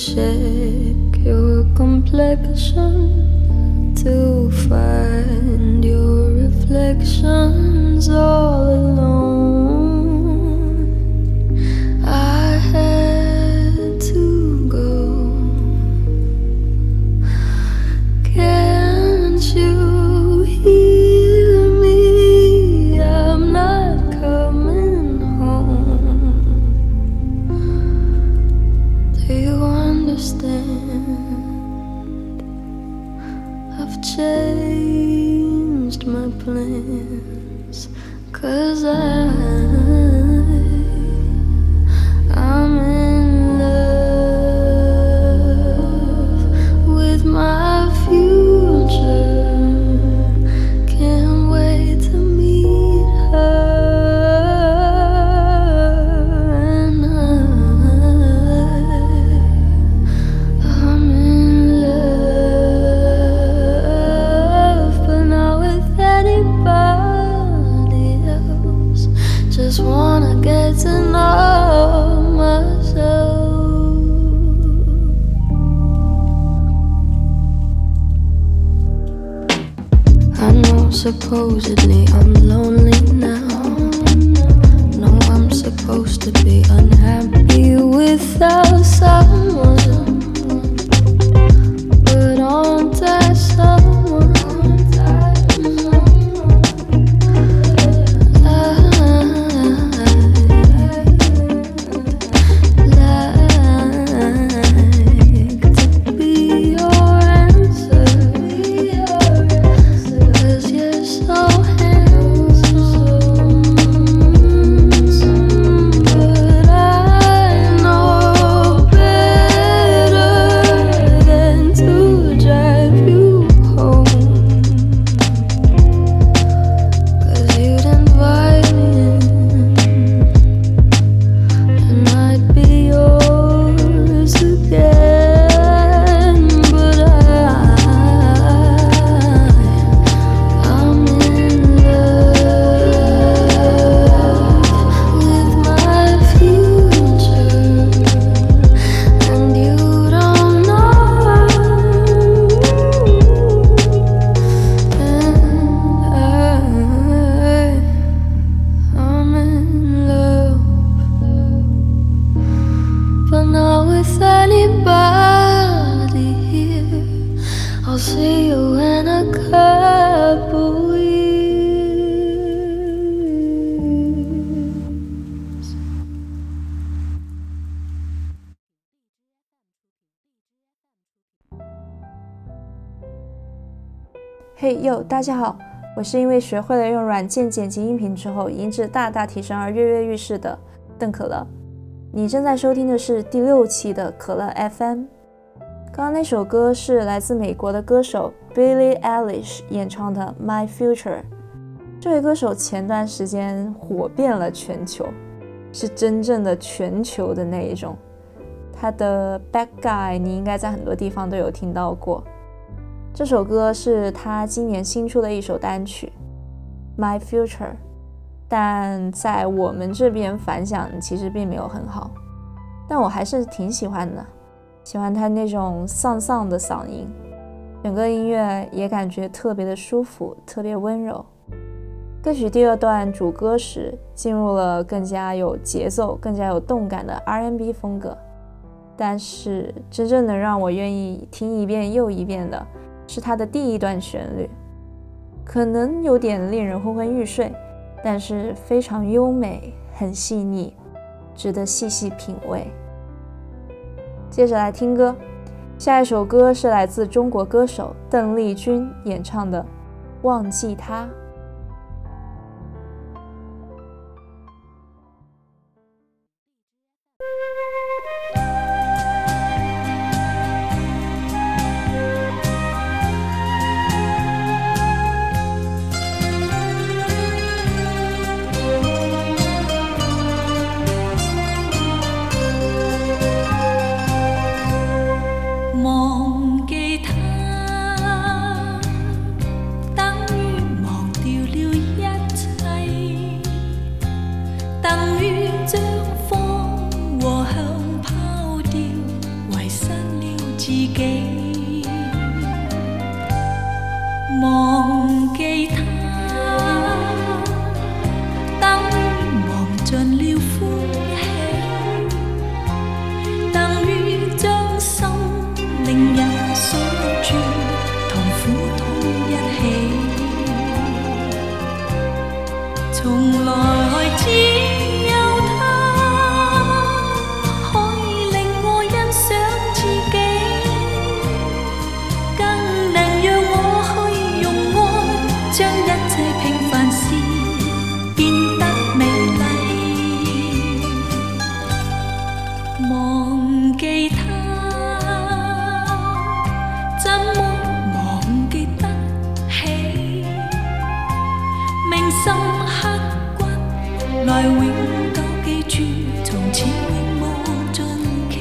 check your complexion to find your reflections all alone. Supposedly I'm lonely now. No, I'm supposed to be unhappy without someone. 大家好，我是因为学会了用软件剪辑音频之后，音质大大提升而跃跃欲试的邓可乐。你正在收听的是第六期的可乐 FM。刚刚那首歌是来自美国的歌手 Billie Eilish 演唱的《My Future》。这位歌手前段时间火遍了全球，是真正的全球的那一种。他的《Bad Guy》你应该在很多地方都有听到过。这首歌是他今年新出的一首单曲《My Future》，但在我们这边反响其实并没有很好，但我还是挺喜欢的，喜欢他那种丧丧的嗓音，整个音乐也感觉特别的舒服，特别温柔。歌曲第二段主歌时进入了更加有节奏、更加有动感的 R&B 风格，但是真正能让我愿意听一遍又一遍的。是它的第一段旋律，可能有点令人昏昏欲睡，但是非常优美，很细腻，值得细细品味。接着来听歌，下一首歌是来自中国歌手邓丽君演唱的《忘记他》。等於將荒和向拋掉，遺失了自己，忘記他，等於忘盡了歡喜，等於將心靈也鎖住，同苦痛一起，從來。爱永久记住，从此永无尽期。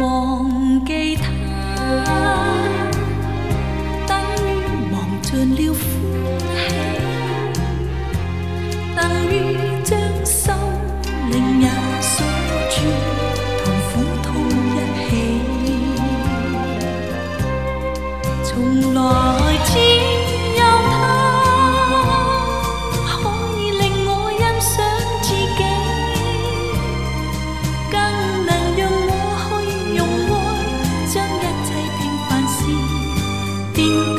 忘记他，等于忘尽了欢喜，等于。tin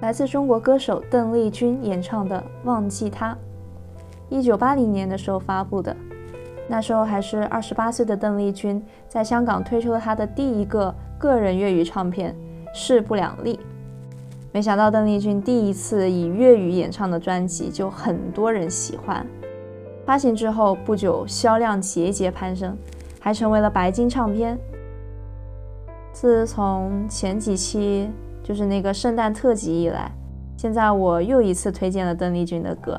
来自中国歌手邓丽君演唱的《忘记他》，一九八零年的时候发布的。那时候还是二十八岁的邓丽君，在香港推出了她的第一个个人粤语唱片《势不两立》。没想到邓丽君第一次以粤语演唱的专辑就很多人喜欢，发行之后不久销量节节攀升，还成为了白金唱片。自从前几期就是那个圣诞特辑以来，现在我又一次推荐了邓丽君的歌，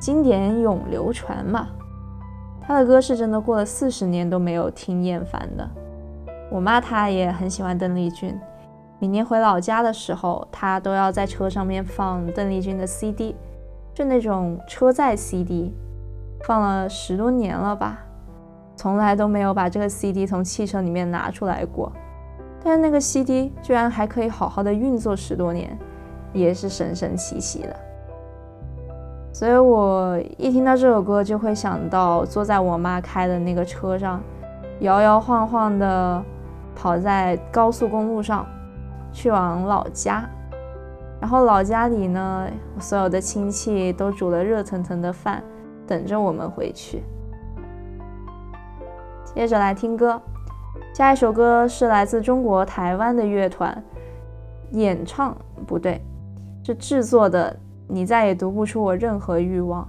经典永流传嘛。她的歌是真的过了四十年都没有听厌烦的。我妈她也很喜欢邓丽君，每年回老家的时候，她都要在车上面放邓丽君的 CD，就那种车载 CD，放了十多年了吧，从来都没有把这个 CD 从汽车里面拿出来过。但是那个 CD 居然还可以好好的运作十多年，也是神神奇奇的。所以我一听到这首歌，就会想到坐在我妈开的那个车上，摇摇晃晃的跑在高速公路上，去往老家。然后老家里呢，所有的亲戚都煮了热腾腾的饭，等着我们回去。接着来听歌。下一首歌是来自中国台湾的乐团演唱，不对，是制作的。你再也读不出我任何欲望。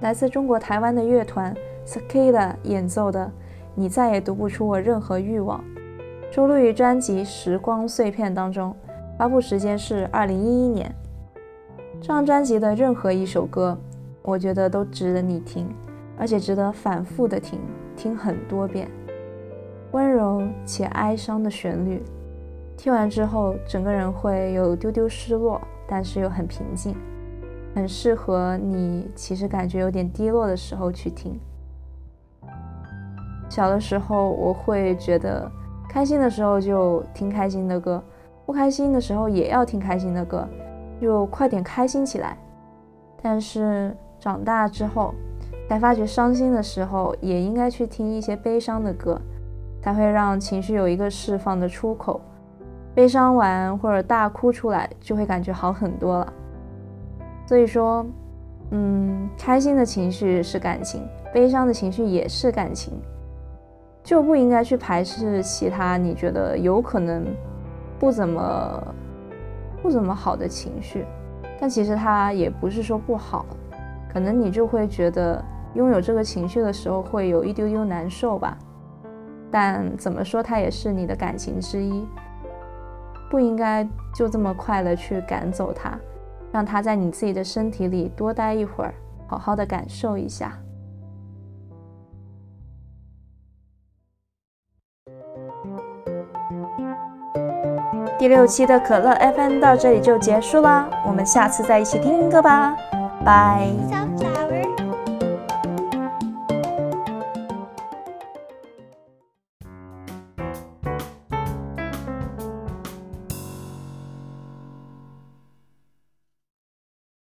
来自中国台湾的乐团 Cicada 演奏的《你再也读不出我任何欲望》，收录于专辑《时光碎片》当中，发布时间是二零一一年。这张专辑的任何一首歌，我觉得都值得你听，而且值得反复的听，听很多遍。温柔且哀伤的旋律，听完之后，整个人会有丢丢失落，但是又很平静。很适合你，其实感觉有点低落的时候去听。小的时候，我会觉得开心的时候就听开心的歌，不开心的时候也要听开心的歌，就快点开心起来。但是长大之后，才发觉伤心的时候也应该去听一些悲伤的歌，才会让情绪有一个释放的出口。悲伤完或者大哭出来，就会感觉好很多了。所以说，嗯，开心的情绪是感情，悲伤的情绪也是感情，就不应该去排斥其他你觉得有可能不怎么不怎么好的情绪，但其实它也不是说不好，可能你就会觉得拥有这个情绪的时候会有一丢丢难受吧，但怎么说它也是你的感情之一，不应该就这么快的去赶走它。让它在你自己的身体里多待一会儿，好好的感受一下。第六期的可乐 FM 到这里就结束啦，我们下次再一起听歌吧，拜。